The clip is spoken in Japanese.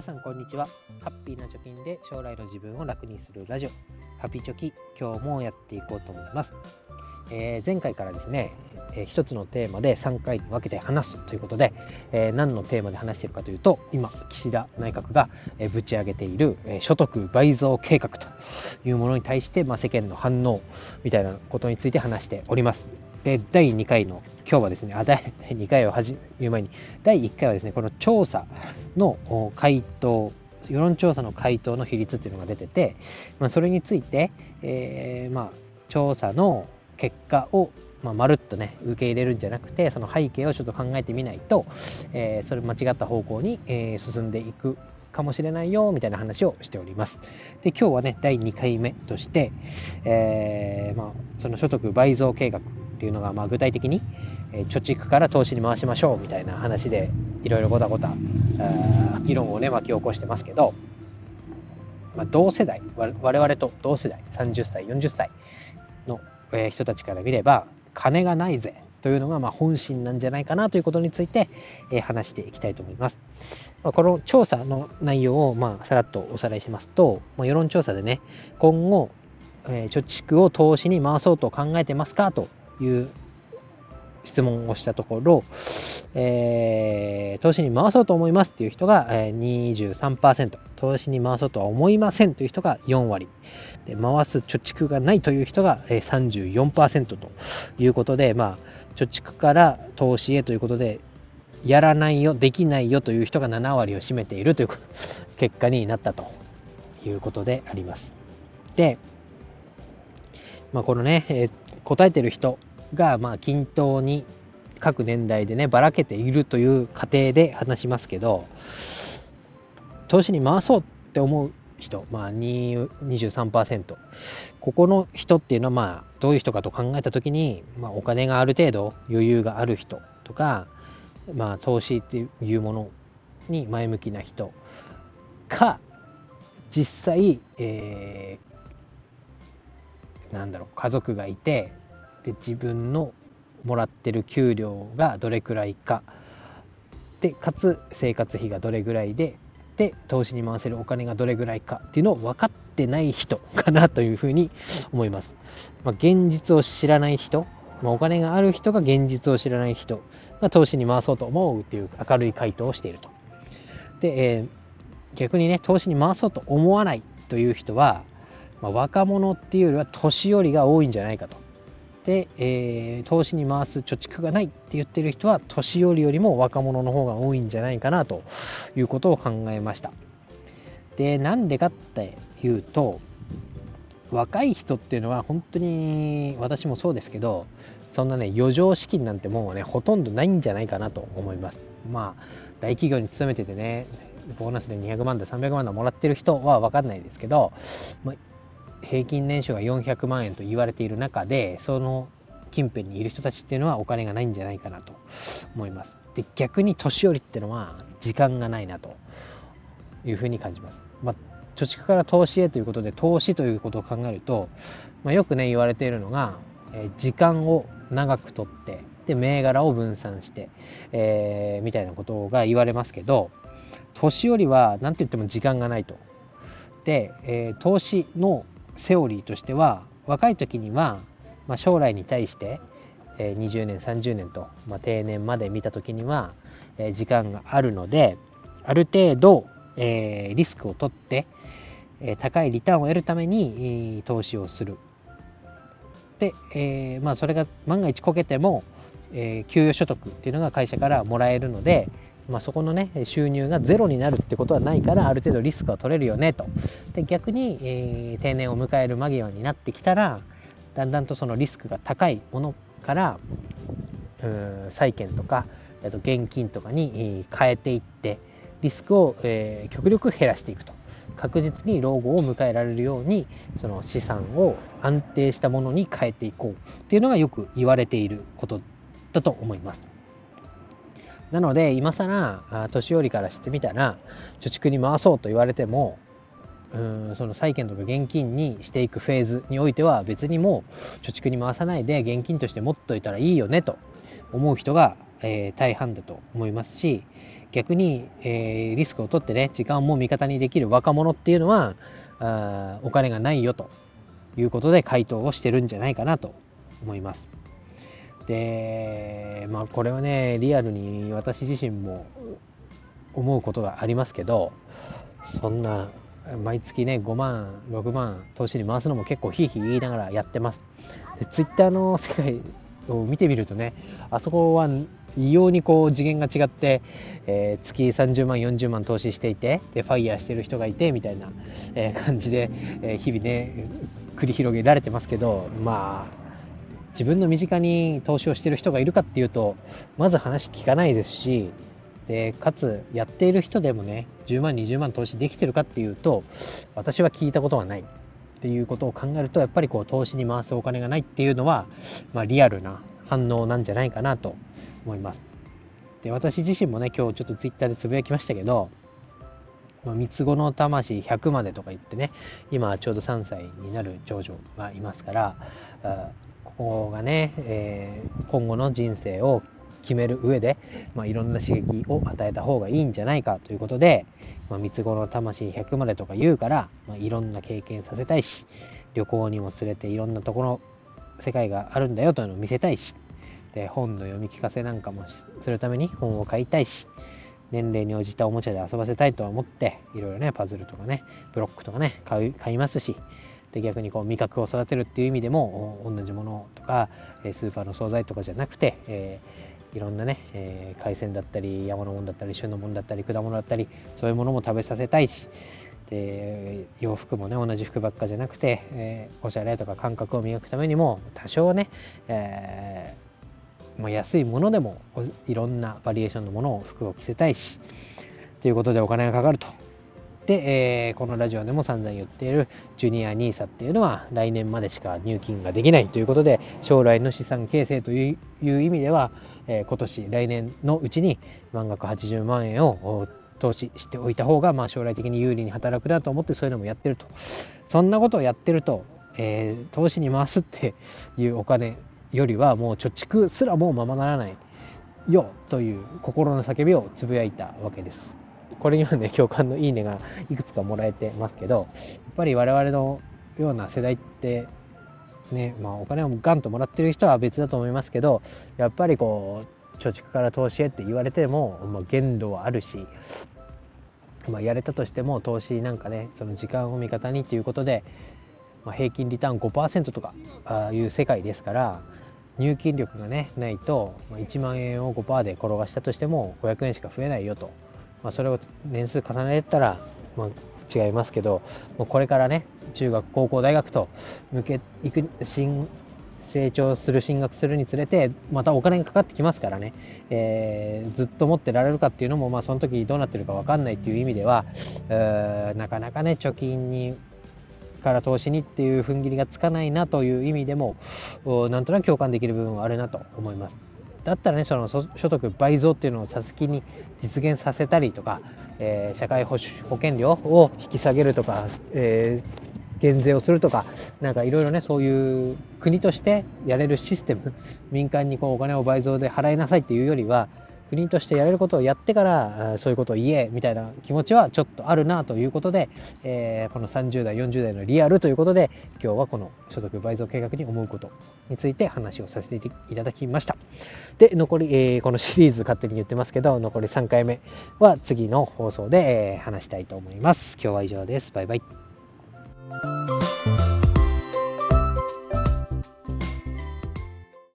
皆さんこんにちは。ハッピーな貯金で将来の自分を楽にするラジオ。ハピチョキ今日もやっていこうと思います、えー、前回からですね、えー、一つのテーマで3回に分けて話すということで、えー、何のテーマで話しているかというと今岸田内閣が、ぶち上げている、所得倍増計画というものに対して、まあ、世間の反応みたいなことについて話しております。で第2回の今日はですね、あ第2回を始める前に、第1回はですね、この調査の回答、世論調査の回答の比率っていうのが出てて、まあ、それについて、えー、まあ、調査の結果をまあ、まるっとね受け入れるんじゃなくてその背景をちょっと考えてみないと、えー、それ間違った方向に、えー、進んでいくかもしれないよみたいな話をしております。で今日はね第2回目として、えー、まあ、その所得倍増計画っていうのが、まあ、具体的に、え貯蓄から投資に回しましょうみたいな話でいろいろごたごた議論をね巻き起こしてますけど、まあ、同世代我々と同世代30歳40歳の、え人たちから見れば金がないぜというのがまあ本心なんじゃないかなということについて、え話していきたいと思います。ま、この調査の内容をまあさらっとおさらいしますと、まあ、世論調査でね今後、え、貯蓄を投資に回そうと考えてますかという質問をしたところ、えー、投資に回そうと思いますっていう人が、23%、投資に回そうとは思いませんという人が4割、で回す貯蓄がないという人が、34%ということで、まあ、貯蓄から投資へということで、やらないよ、できないよという人が7割を占めているという結果になったということであります。で、まあ、このね、えー、答えてる人がまあ均等に各年代でねばらけているという過程で話しますけど投資に回そうって思う人、まあ、23%ここの人っていうのはまあどういう人かと考えた時に、まあ、お金がある程度余裕がある人とか、まあ、投資っていうものに前向きな人か実際、えー、なんだろう家族がいてで自分のもらってる給料がどれくらいかでかつ生活費がどれぐらいでで投資に回せるお金がどれぐらいかっていうのを分かってない人かなというふうに思います。まあ、現実を知らない人、まあ、お金がある人が現実を知らない人が投資に回そうと思うっていう明るい回答をしていると。で、えー、逆にね投資に回そうと思わないという人は、まあ、若者っていうよりは年寄りが多いんじゃないかと。で、えー、投資に回す貯蓄がないって言ってる人は年寄りよりも若者の方が多いんじゃないかなということを考えました。でなんでかっていうと若い人っていうのは本当に私もそうですけどそんなね余剰資金なんてもうねほとんどないんじゃないかなと思います。まあ大企業に勤めててねボーナスで200万だ300万だもらってる人は分かんないですけど、まあ、平均年収が400万円と言われている中でその近辺にいる人たちっていうのはお金がないんじゃないかなと思います。で逆に年寄りっていうのは時間がないなというふうに感じます。まあ、貯蓄から投資へということで投資ということを考えると、まあ、よくね言われているのが、えー、時間を長くとってで銘柄を分散して、えー、みたいなことが言われますけど年寄りは何て言っても時間がないと。で、えー、投資のセオリーとしては若い時には、まあ、将来に対して、えー、20年30年と、まあ、定年まで見た時には、えー、時間があるのである程度、えー、リスクを取って、え高いリターンを得るために、投資をする。で、えまあ、それが万が一こけても、え給与所得っていうのが会社からもらえるので、まあ、そこのね収入がゼロになるってことはないからある程度リスクは取れるよねとで逆に、えー、定年を迎える間際になってきたらだんだんとそのリスクが高いものから債券とかと現金とかに変えていってリスクを、えー、極力減らしていくと確実に老後を迎えられるようにその資産を安定したものに変えていこうっていうのがよく言われていることだと思います。なので今更年寄りからしてみたら貯蓄に回そうと言われてもうんその債券とか現金にしていくフェーズにおいては別にもう貯蓄に回さないで現金として持っといたらいいよねと思う人がえー、大半だと思いますし逆に、えー、リスクを取ってね時間も味方にできる若者っていうのはあお金がないよということで回答をしてるんじゃないかなと思います。でまあこれはねリアルに私自身も思うことがありますけどそんな毎月ね5万6万投資に回すのも結構ひいひい言いながらやってます。でツイッターの世界を見てみるとねあそこは異様にこう次元が違って、えー、月30万40万投資していてでファイヤーしてる人がいてみたいな、えー、感じで、えー、日々ね繰り広げられてますけどまあ自分の身近に投資をしてる人がいるかっていうとまず話聞かないですしでかつやっている人でもね10万20万投資できてるかっていうと私は聞いたことはない。っていうことを考えるとやっぱりこう投資に回すお金がないっていうのは、まあ、リアルな反応なんじゃないかなと思います。で私自身もね今日ちょっとツイッターでつぶやきましたけど三つ子の魂100までとか言ってね今ちょうど3歳になる長女がいますからここがね、えー、今後の人生を決める上で、まあ、いろんな刺激を与えた方がいいんじゃないかということで、まあ、三つ子の魂100までとか言うから、まあ、いろんな経験させたいし旅行にも連れていろんなところ世界があるんだよというのを見せたいしで本の読み聞かせなんかもするために本を買いたいし年齢に応じたおもちゃで遊ばせたいとは思っていろいろねパズルとかねブロックとかね買い買いますしで逆にこう味覚を育てるっていう意味でも同じものとかスーパーの惣菜とかじゃなくて、えーいろんなね、えー、海鮮だったり山のものだったり旬のものだったり果物だったりそういうものも食べさせたいしで洋服もね同じ服ばっかじゃなくて、えー、おしゃれとか感覚を磨くためにも多少ね、えー、まあ、安いものでもいろんなバリエーションのものを服を着せたいしということでお金がかかると。で、えー、このラジオでも散々言っているジュニア NISA っていうのは来年までしか入金ができないということで将来の資産形成という意味では、えー、今年来年のうちに満額80万円を投資しておいた方が、まあ、将来的に有利に働くなと思ってそういうのもやってるとそんなことをやってると、えー、投資に回すっていうお金よりはもう貯蓄すらもうままならないよという心の叫びをつぶやいたわけです。これにはね、共感のいいねがいくつかもらえてますけど、やっぱり我々のような世代って、ね、まあお金をガンともらってる人は別だと思いますけど、やっぱりこう、貯蓄から投資へって言われても、まあ、限度はあるし、まあ、やれたとしても投資なんかね、その時間を味方にっていうことで、まあ、平均リターン5%とかあいう世界ですから、入金力がねないと1万円を5%で転がしたとしても500円しか増えないよと。まあ、それを年数重ねたら、まあ、違いますけどもうこれからね中学高校大学と向けいく新成長する進学するにつれてまたお金がかかってきますからね、えー、ずっと持ってられるかっていうのも、まあ、その時どうなってるか分かんないっていう意味ではなかなかね貯金にから投資にっていう踏ん切りがつかないなという意味でもなんとなく共感できる部分はあるなと思います。だったらねその所得倍増っていうのを先に実現させたりとか、えー、社会保保険料を引き下げるとか、えー、減税をするとかなんかいろいろねそういう国としてやれるシステム 民間にこうお金を倍増で払いなさいっていうよりは国としてやれることをやってからそういうことを言えみたいな気持ちはちょっとあるなということで、えー、この30代40代のリアルということで今日はこの所得倍増計画に思うことについて話をさせていただきました。で残り、えー、このシリーズ勝手に言ってますけど残り3回目は次の放送で、えー、話したいと思います。今日は以上です。バイバイ。